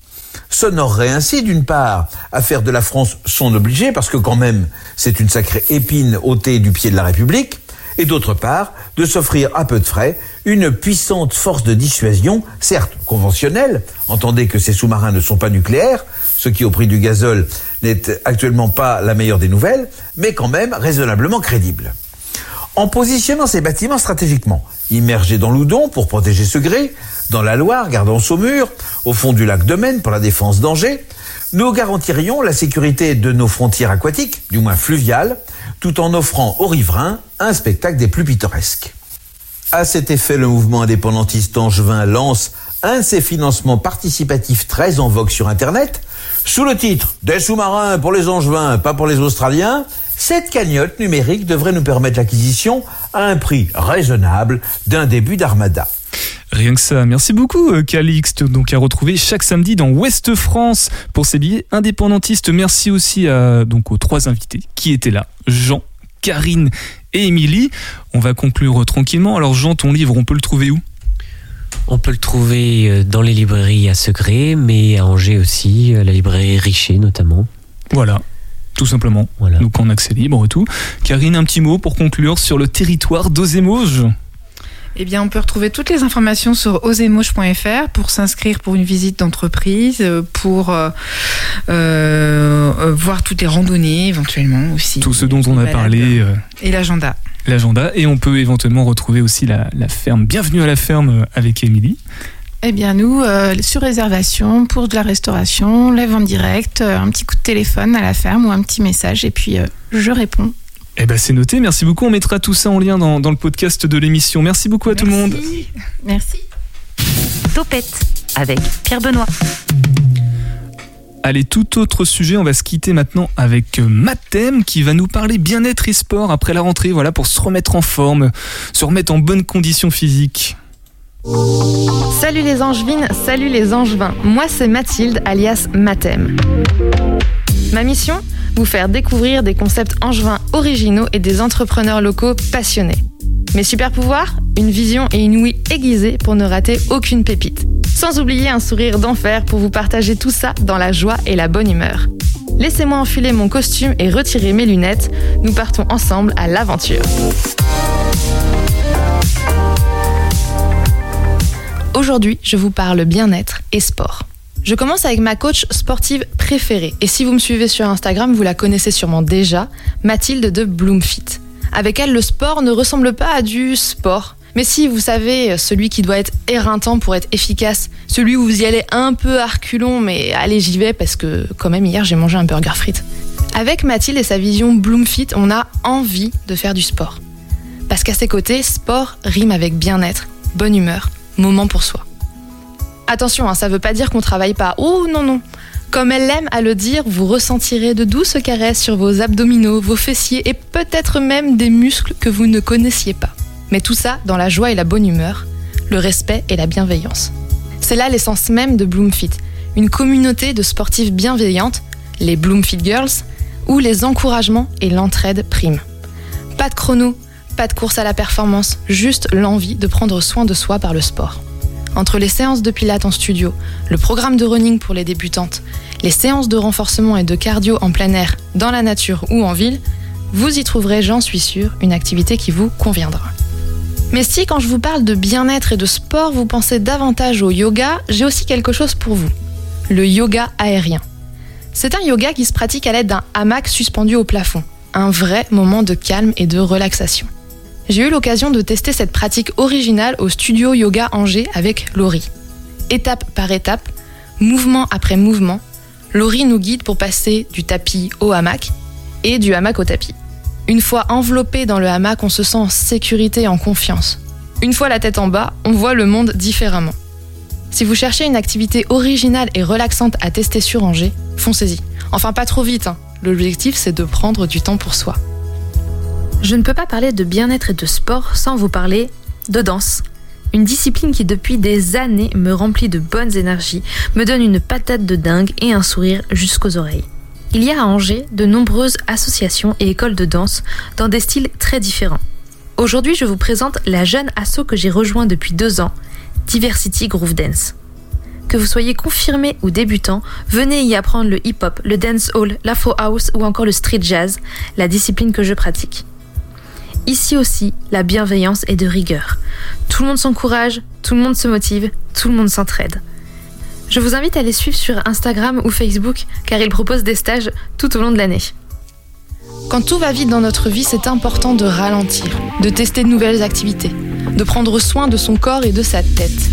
s'honorerait ainsi d'une part à faire de la France son obligé, parce que quand même c'est une sacrée épine ôtée du pied de la République, et d'autre part de s'offrir à peu de frais une puissante force de dissuasion, certes conventionnelle, entendez que ces sous-marins ne sont pas nucléaires, ce qui au prix du gazole n'est actuellement pas la meilleure des nouvelles, mais quand même raisonnablement crédible. En positionnant ces bâtiments stratégiquement, immergés dans l'Oudon pour protéger Segré, dans la Loire, gardant Saumur, au fond du lac de Maine pour la défense d'Angers, nous garantirions la sécurité de nos frontières aquatiques, du moins fluviales, tout en offrant aux riverains un spectacle des plus pittoresques. À cet effet, le mouvement indépendantiste angevin lance un de ses financements participatifs très en vogue sur Internet, sous le titre Des sous-marins pour les angevins, pas pour les australiens. Cette cagnotte numérique devrait nous permettre l'acquisition à un prix raisonnable d'un début d'armada. Rien que ça. Merci beaucoup, euh, Calixte. Donc, à retrouver chaque samedi dans Ouest France pour ces billets indépendantistes. Merci aussi à, donc, aux trois invités qui étaient là. Jean, Karine et Émilie. On va conclure tranquillement. Alors, Jean, ton livre, on peut le trouver où? On peut le trouver euh, dans les librairies à Segré, mais à Angers aussi, euh, la librairie Richer notamment. Voilà. Tout simplement. Voilà. Donc, en accès libre et tout. Karine, un petit mot pour conclure sur le territoire d'Ozémoge. Eh bien, on peut retrouver toutes les informations sur osemoche.fr pour s'inscrire pour une visite d'entreprise, euh, pour euh, euh, euh, voir toutes les randonnées éventuellement aussi. Tout ce dont on a parlé. euh, Et l'agenda. L'agenda et on peut éventuellement retrouver aussi la, la ferme. Bienvenue à la ferme euh, avec Émilie. Eh bien, nous, euh, sur réservation, pour de la restauration, la vente directe, euh, un petit coup de téléphone à la ferme ou un petit message, et puis euh, je réponds. Eh ben c'est noté, merci beaucoup. On mettra tout ça en lien dans, dans le podcast de l'émission. Merci beaucoup à tout le monde. Merci. Topette avec Pierre Benoît. Allez, tout autre sujet, on va se quitter maintenant avec euh, Mathem qui va nous parler bien-être et sport après la rentrée, voilà, pour se remettre en forme, se remettre en bonne condition physique. Salut les angevines, salut les angevins. Moi c'est Mathilde alias Mathem. Ma mission? Vous faire découvrir des concepts angevins originaux et des entrepreneurs locaux passionnés. Mes super pouvoirs Une vision et une ouïe aiguisée pour ne rater aucune pépite. Sans oublier un sourire d'enfer pour vous partager tout ça dans la joie et la bonne humeur. Laissez-moi enfiler mon costume et retirer mes lunettes. Nous partons ensemble à l'aventure. Aujourd'hui, je vous parle bien-être et sport. Je commence avec ma coach sportive préférée. Et si vous me suivez sur Instagram, vous la connaissez sûrement déjà, Mathilde de Bloomfit. Avec elle, le sport ne ressemble pas à du sport. Mais si, vous savez, celui qui doit être éreintant pour être efficace, celui où vous y allez un peu à mais allez, j'y vais parce que quand même hier j'ai mangé un burger frites. Avec Mathilde et sa vision Bloomfit, on a envie de faire du sport. Parce qu'à ses côtés, sport rime avec bien-être, bonne humeur, moment pour soi. Attention, hein, ça veut pas dire qu'on travaille pas. Oh non, non. Comme elle aime à le dire, vous ressentirez de douces caresses sur vos abdominaux, vos fessiers et peut-être même des muscles que vous ne connaissiez pas. Mais tout ça dans la joie et la bonne humeur, le respect et la bienveillance. C'est là l'essence même de Bloomfit, une communauté de sportives bienveillantes, les Bloomfit Girls, où les encouragements et l'entraide priment. Pas de chrono, pas de course à la performance, juste l'envie de prendre soin de soi par le sport. Entre les séances de pilates en studio, le programme de running pour les débutantes, les séances de renforcement et de cardio en plein air, dans la nature ou en ville, vous y trouverez, j'en suis sûre, une activité qui vous conviendra. Mais si quand je vous parle de bien-être et de sport, vous pensez davantage au yoga, j'ai aussi quelque chose pour vous. Le yoga aérien. C'est un yoga qui se pratique à l'aide d'un hamac suspendu au plafond. Un vrai moment de calme et de relaxation. J'ai eu l'occasion de tester cette pratique originale au studio Yoga Angers avec Laurie. Étape par étape, mouvement après mouvement, Laurie nous guide pour passer du tapis au hamac et du hamac au tapis. Une fois enveloppé dans le hamac, on se sent en sécurité et en confiance. Une fois la tête en bas, on voit le monde différemment. Si vous cherchez une activité originale et relaxante à tester sur Angers, foncez-y. Enfin, pas trop vite. Hein. L'objectif, c'est de prendre du temps pour soi. Je ne peux pas parler de bien-être et de sport sans vous parler de danse. Une discipline qui depuis des années me remplit de bonnes énergies, me donne une patate de dingue et un sourire jusqu'aux oreilles. Il y a à Angers de nombreuses associations et écoles de danse dans des styles très différents. Aujourd'hui, je vous présente la jeune asso que j'ai rejoint depuis deux ans, Diversity Groove Dance. Que vous soyez confirmé ou débutant, venez y apprendre le hip-hop, le dancehall, l'afro house ou encore le street jazz, la discipline que je pratique. Ici aussi, la bienveillance est de rigueur. Tout le monde s'encourage, tout le monde se motive, tout le monde s'entraide. Je vous invite à les suivre sur Instagram ou Facebook car ils proposent des stages tout au long de l'année. Quand tout va vite dans notre vie, c'est important de ralentir, de tester de nouvelles activités, de prendre soin de son corps et de sa tête.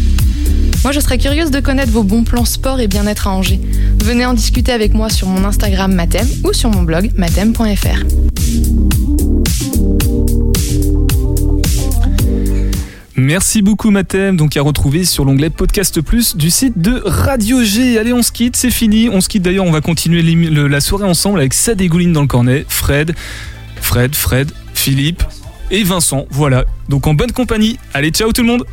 Moi, je serais curieuse de connaître vos bons plans sport et bien-être à Angers. Venez en discuter avec moi sur mon Instagram Matem ou sur mon blog matem.fr. Merci beaucoup Mathem, donc à retrouver sur l'onglet Podcast Plus du site de Radio G. Allez, on se quitte, c'est fini. On se quitte d'ailleurs, on va continuer la soirée ensemble avec sa dégouline dans le cornet, Fred, Fred, Fred, Philippe et Vincent. Voilà, donc en bonne compagnie. Allez, ciao tout le monde